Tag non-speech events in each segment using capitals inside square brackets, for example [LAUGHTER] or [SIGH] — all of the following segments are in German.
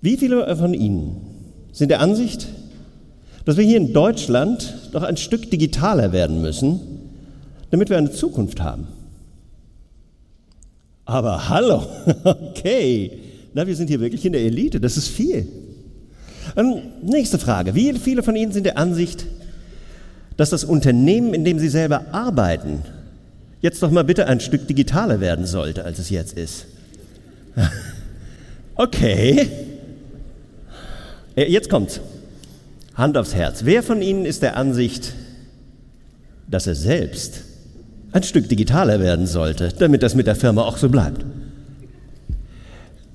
Wie viele von Ihnen sind der Ansicht, dass wir hier in Deutschland noch ein Stück digitaler werden müssen, damit wir eine Zukunft haben? Aber hallo, [LAUGHS] okay. Na, wir sind hier wirklich in der Elite, das ist viel. Ähm, nächste Frage. Wie viele von Ihnen sind der Ansicht, dass das Unternehmen, in dem Sie selber arbeiten, jetzt doch mal bitte ein Stück digitaler werden sollte, als es jetzt ist? [LAUGHS] Okay. Äh, jetzt kommt's. Hand aufs Herz. Wer von Ihnen ist der Ansicht, dass er selbst ein Stück digitaler werden sollte, damit das mit der Firma auch so bleibt?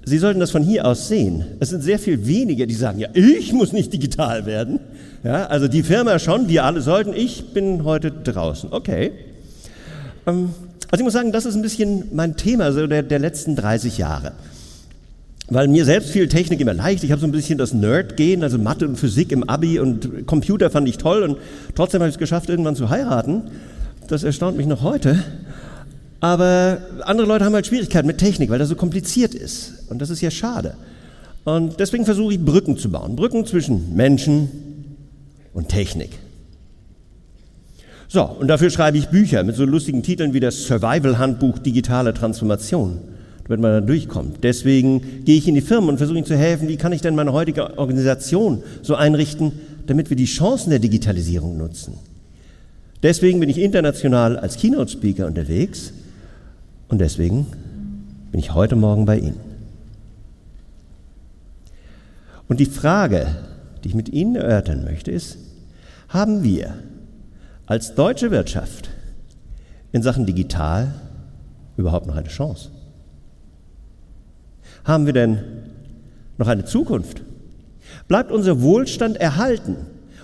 Sie sollten das von hier aus sehen. Es sind sehr viel weniger, die sagen, ja, ich muss nicht digital werden. Ja, also die Firma schon, wir alle sollten, ich bin heute draußen. Okay. Ähm, also ich muss sagen, das ist ein bisschen mein Thema so der, der letzten 30 Jahre weil mir selbst fiel Technik immer leicht. Ich habe so ein bisschen das Nerd-Gehen, also Mathe und Physik im Abi und Computer fand ich toll und trotzdem habe ich es geschafft, irgendwann zu heiraten. Das erstaunt mich noch heute. Aber andere Leute haben halt Schwierigkeiten mit Technik, weil das so kompliziert ist. Und das ist ja schade. Und deswegen versuche ich Brücken zu bauen. Brücken zwischen Menschen und Technik. So, und dafür schreibe ich Bücher mit so lustigen Titeln wie das Survival-Handbuch Digitale Transformation damit man da durchkommt. Deswegen gehe ich in die Firmen und versuche ihnen zu helfen, wie kann ich denn meine heutige Organisation so einrichten, damit wir die Chancen der Digitalisierung nutzen. Deswegen bin ich international als Keynote-Speaker unterwegs und deswegen bin ich heute Morgen bei Ihnen. Und die Frage, die ich mit Ihnen erörtern möchte, ist, haben wir als deutsche Wirtschaft in Sachen digital überhaupt noch eine Chance? Haben wir denn noch eine Zukunft? Bleibt unser Wohlstand erhalten?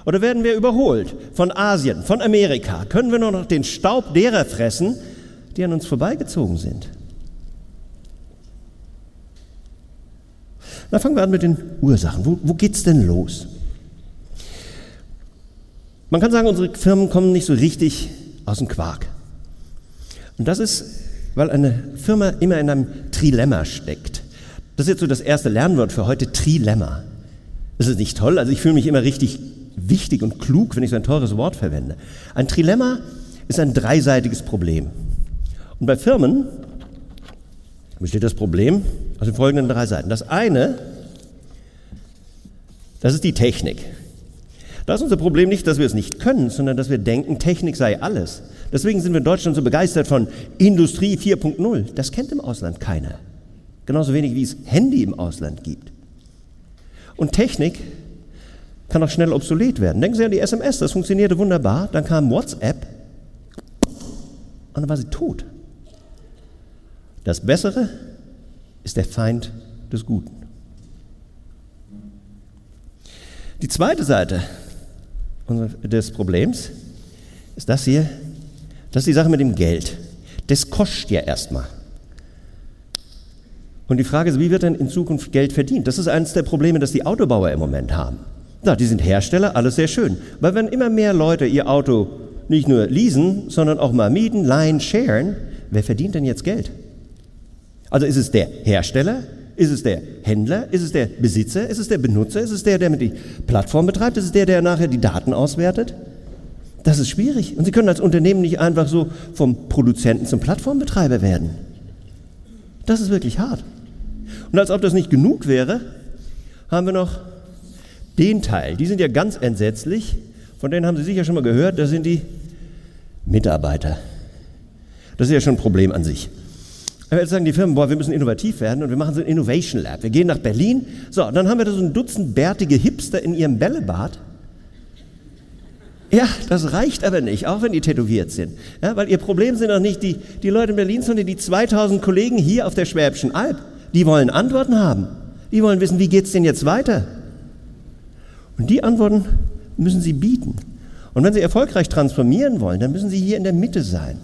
Oder werden wir überholt von Asien, von Amerika? Können wir nur noch den Staub derer fressen, die an uns vorbeigezogen sind? Na, fangen wir an mit den Ursachen. Wo, wo geht's denn los? Man kann sagen, unsere Firmen kommen nicht so richtig aus dem Quark. Und das ist, weil eine Firma immer in einem Trilemma steckt. Das ist jetzt so das erste Lernwort für heute, Trilemma. Das ist nicht toll, also ich fühle mich immer richtig wichtig und klug, wenn ich so ein teures Wort verwende. Ein Trilemma ist ein dreiseitiges Problem. Und bei Firmen besteht das Problem aus den folgenden drei Seiten. Das eine, das ist die Technik. Da ist unser Problem nicht, dass wir es nicht können, sondern dass wir denken, Technik sei alles. Deswegen sind wir in Deutschland so begeistert von Industrie 4.0. Das kennt im Ausland keiner. Genauso wenig wie es Handy im Ausland gibt. Und Technik kann auch schnell obsolet werden. Denken Sie an die SMS, das funktionierte wunderbar. Dann kam WhatsApp und dann war sie tot. Das Bessere ist der Feind des Guten. Die zweite Seite des Problems ist das hier, das ist die Sache mit dem Geld. Das kostet ja erstmal. Und die Frage ist, wie wird denn in Zukunft Geld verdient? Das ist eines der Probleme, das die Autobauer im Moment haben. Na, die sind Hersteller, alles sehr schön. Weil wenn immer mehr Leute ihr Auto nicht nur leasen, sondern auch mal mieten, leihen, sharen, wer verdient denn jetzt Geld? Also ist es der Hersteller? Ist es der Händler? Ist es der Besitzer? Ist es der Benutzer? Ist es der, der mit die Plattform betreibt? Ist es der, der nachher die Daten auswertet? Das ist schwierig. Und Sie können als Unternehmen nicht einfach so vom Produzenten zum Plattformbetreiber werden. Das ist wirklich hart. Und als ob das nicht genug wäre, haben wir noch den Teil. Die sind ja ganz entsetzlich. Von denen haben Sie sicher schon mal gehört. Das sind die Mitarbeiter. Das ist ja schon ein Problem an sich. Jetzt sagen die Firmen, boah, wir müssen innovativ werden und wir machen so ein Innovation Lab. Wir gehen nach Berlin. So, dann haben wir da so ein Dutzend bärtige Hipster in ihrem Bällebad. Ja, das reicht aber nicht, auch wenn die tätowiert sind. Ja, weil ihr Problem sind doch nicht die, die Leute in Berlin, sondern die 2000 Kollegen hier auf der Schwäbischen Alb. Die wollen Antworten haben. Die wollen wissen, wie geht es denn jetzt weiter? Und die Antworten müssen sie bieten. Und wenn sie erfolgreich transformieren wollen, dann müssen sie hier in der Mitte sein.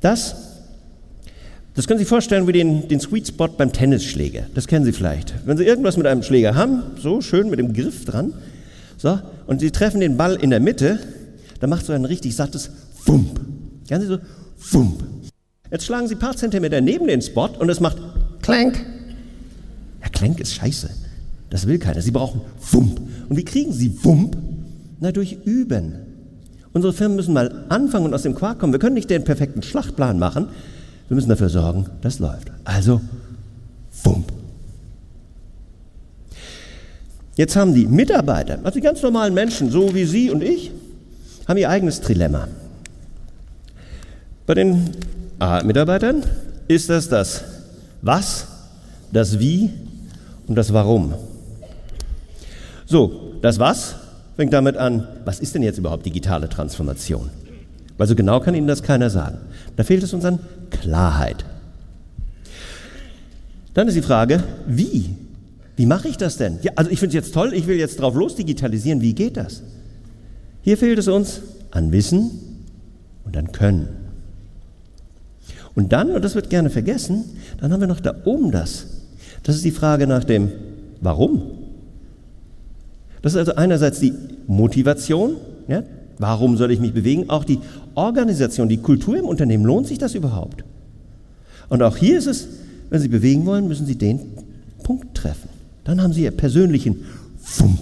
Das, das können Sie vorstellen wie den, den Sweet Spot beim Tennisschläger. Das kennen Sie vielleicht. Wenn Sie irgendwas mit einem Schläger haben, so schön mit dem Griff dran, so, und Sie treffen den Ball in der Mitte, dann macht so ein richtig sattes Fump. Sie so? Fump. Jetzt schlagen Sie ein paar Zentimeter neben den Spot und es macht Clank. Ja, Clank ist scheiße. Das will keiner. Sie brauchen Fump. Und wie kriegen Sie Fump? Na, durch Üben. Unsere Firmen müssen mal anfangen und aus dem Quark kommen. Wir können nicht den perfekten Schlachtplan machen. Wir müssen dafür sorgen, das läuft. Also, Fump. Jetzt haben die Mitarbeiter, also die ganz normalen Menschen, so wie Sie und ich, haben ihr eigenes Trilemma. Bei den Mitarbeitern ist das das Was, das Wie und das Warum. So, das Was fängt damit an, was ist denn jetzt überhaupt digitale Transformation? Weil so genau kann Ihnen das keiner sagen. Da fehlt es uns an Klarheit. Dann ist die Frage, wie? Wie mache ich das denn? Ja, also ich finde es jetzt toll, ich will jetzt drauf los digitalisieren. Wie geht das? Hier fehlt es uns an Wissen und an Können. Und dann, und das wird gerne vergessen, dann haben wir noch da oben das. Das ist die Frage nach dem Warum. Das ist also einerseits die Motivation, ja, warum soll ich mich bewegen, auch die Organisation, die Kultur im Unternehmen, lohnt sich das überhaupt? Und auch hier ist es, wenn Sie bewegen wollen, müssen Sie den Punkt treffen. Dann haben Sie Ihr persönlichen Fump.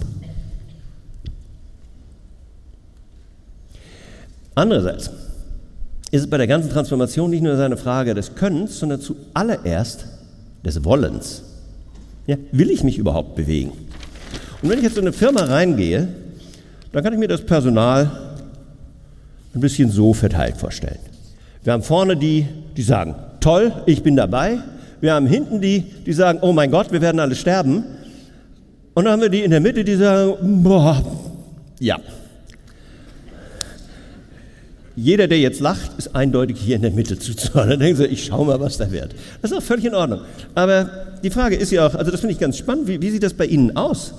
Andererseits ist es bei der ganzen Transformation nicht nur eine Frage des Könnens, sondern zuallererst des Wollens. Ja, will ich mich überhaupt bewegen? Und wenn ich jetzt in eine Firma reingehe, dann kann ich mir das Personal ein bisschen so verteilt vorstellen. Wir haben vorne die, die sagen, toll, ich bin dabei. Wir haben hinten die, die sagen, oh mein Gott, wir werden alle sterben. Und dann haben wir die in der Mitte, die sagen, boah, ja, jeder, der jetzt lacht, ist eindeutig hier in der Mitte [LAUGHS] zuzuhören. Dann denken sie, ich schau mal, was da wird. Das ist auch völlig in Ordnung. Aber die Frage ist ja auch, also das finde ich ganz spannend, wie, wie sieht das bei Ihnen aus?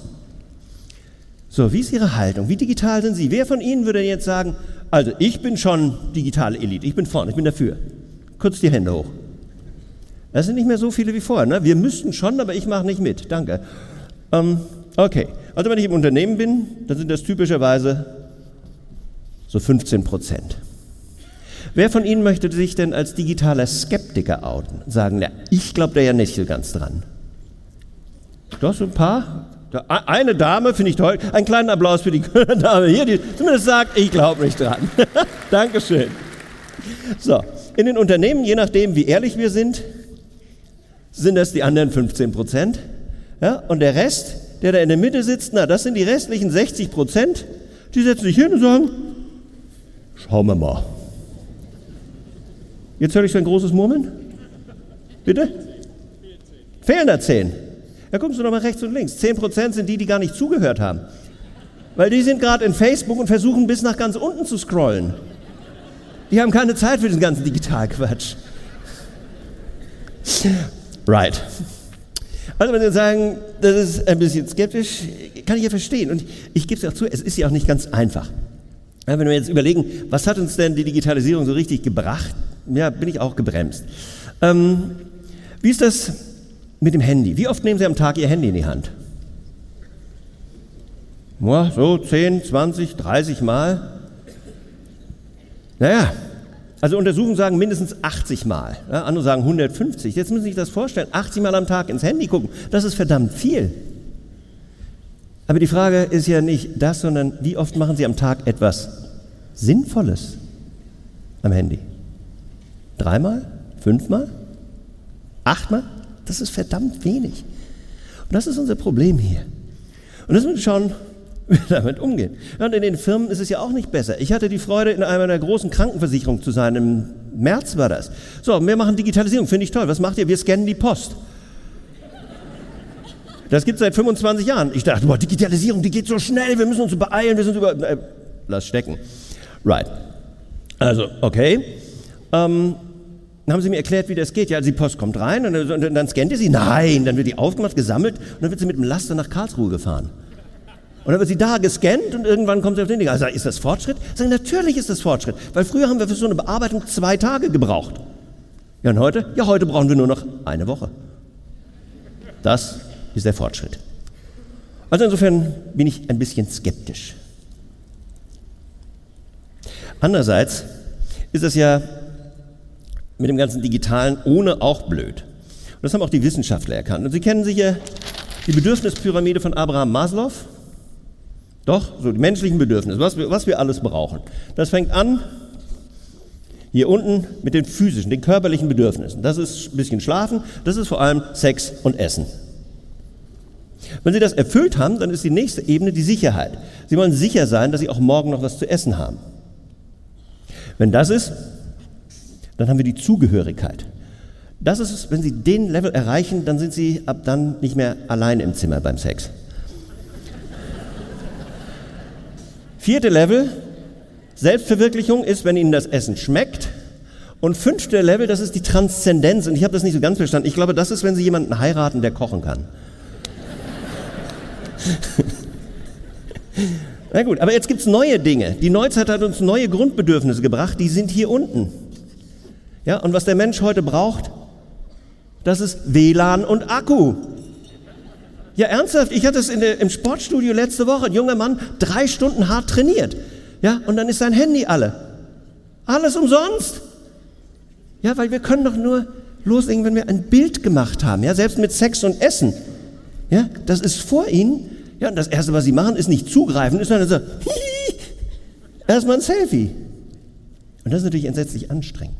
So, wie ist Ihre Haltung? Wie digital sind Sie? Wer von Ihnen würde jetzt sagen, also ich bin schon digitale Elite, ich bin vorne, ich bin dafür. Kurz die Hände hoch. Das sind nicht mehr so viele wie vorher. Ne? Wir müssten schon, aber ich mache nicht mit. Danke. Ähm, okay, also wenn ich im Unternehmen bin, dann sind das typischerweise so 15 Prozent. Wer von Ihnen möchte sich denn als digitaler Skeptiker outen? Sagen, ja, ich glaube da ja nicht so ganz dran. Doch, so ein paar. Eine Dame finde ich toll. Einen kleinen Applaus für die [LAUGHS] Dame hier, die zumindest sagt, ich glaube nicht dran. [LAUGHS] Dankeschön. So, in den Unternehmen, je nachdem, wie ehrlich wir sind, sind das die anderen 15 Prozent. Ja, und der Rest, der da in der Mitte sitzt, na, das sind die restlichen 60 Prozent. Die setzen sich hin und sagen, schauen wir mal. Jetzt höre ich so ein großes Murmeln. Bitte? Fehlen da zehn. Ja, gucken Sie doch mal rechts und links. Zehn Prozent sind die, die gar nicht zugehört haben. Weil die sind gerade in Facebook und versuchen bis nach ganz unten zu scrollen. Die haben keine Zeit für diesen ganzen Digitalquatsch. Right. Also wenn Sie sagen, das ist ein bisschen skeptisch, kann ich ja verstehen. Und ich, gebe es auch zu, es ist ja auch nicht ganz einfach. Wenn wir jetzt überlegen, was hat uns denn die Digitalisierung so richtig gebracht? Ja, bin ich auch gebremst. Ähm, wie ist das mit dem Handy? Wie oft nehmen Sie am Tag Ihr Handy in die Hand? Ja, so 10, 20, 30 Mal. Naja, also Untersuchungen sagen mindestens 80 Mal. Ja, andere sagen 150. Jetzt müssen Sie sich das vorstellen. 80 Mal am Tag ins Handy gucken. Das ist verdammt viel. Aber die Frage ist ja nicht das, sondern wie oft machen Sie am Tag etwas Sinnvolles am Handy? Dreimal? Fünfmal? Achtmal? Das ist verdammt wenig. Und das ist unser Problem hier. Und das müssen wir schauen, [LAUGHS] wie wir damit umgehen. Und in den Firmen ist es ja auch nicht besser. Ich hatte die Freude, in einer großen Krankenversicherung zu sein. Im März war das. So, wir machen Digitalisierung, finde ich toll. Was macht ihr? Wir scannen die Post. Das gibt es seit 25 Jahren. Ich dachte, boah, Digitalisierung, die geht so schnell, wir müssen uns beeilen, wir sind über. Äh, lass stecken. Right. Also, okay. Ähm, Dann haben sie mir erklärt, wie das geht. Ja, also die Post kommt rein und, und dann scannt ihr sie. Nein, dann wird die aufgemacht, gesammelt und dann wird sie mit dem Laster nach Karlsruhe gefahren. Und dann wird sie da gescannt und irgendwann kommt sie auf den Ding. Also ist das Fortschritt? Sagen, natürlich ist das Fortschritt. Weil früher haben wir für so eine Bearbeitung zwei Tage gebraucht. Ja, und heute? Ja, heute brauchen wir nur noch eine Woche. Das ist der Fortschritt. Also insofern bin ich ein bisschen skeptisch. Andererseits ist es ja mit dem ganzen Digitalen ohne auch blöd. Und das haben auch die Wissenschaftler erkannt. Und Sie kennen sicher die Bedürfnispyramide von Abraham Maslow. Doch, so die menschlichen Bedürfnisse, was wir, was wir alles brauchen. Das fängt an hier unten mit den physischen, den körperlichen Bedürfnissen. Das ist ein bisschen Schlafen, das ist vor allem Sex und Essen. Wenn Sie das erfüllt haben, dann ist die nächste Ebene die Sicherheit. Sie wollen sicher sein, dass Sie auch morgen noch was zu essen haben. Wenn das ist, dann haben wir die Zugehörigkeit. Das ist wenn Sie den Level erreichen, dann sind Sie ab dann nicht mehr allein im Zimmer beim Sex. Vierte Level, Selbstverwirklichung ist, wenn Ihnen das Essen schmeckt. Und fünfte Level, das ist die Transzendenz. Und ich habe das nicht so ganz verstanden. Ich glaube, das ist, wenn Sie jemanden heiraten, der kochen kann. [LAUGHS] Na gut, aber jetzt gibt es neue Dinge. Die Neuzeit hat uns neue Grundbedürfnisse gebracht, die sind hier unten. Ja, und was der Mensch heute braucht, das ist WLAN und Akku. Ja, ernsthaft, ich hatte es der, im Sportstudio letzte Woche, ein junger Mann, drei Stunden hart trainiert. Ja, und dann ist sein Handy alle. Alles umsonst. Ja, weil wir können doch nur loslegen, wenn wir ein Bild gemacht haben. Ja, selbst mit Sex und Essen. Ja, das ist vor ihnen. Ja, und das Erste, was sie machen, ist nicht zugreifen, ist dann so, [LAUGHS] erstmal ein Selfie. Und das ist natürlich entsetzlich anstrengend.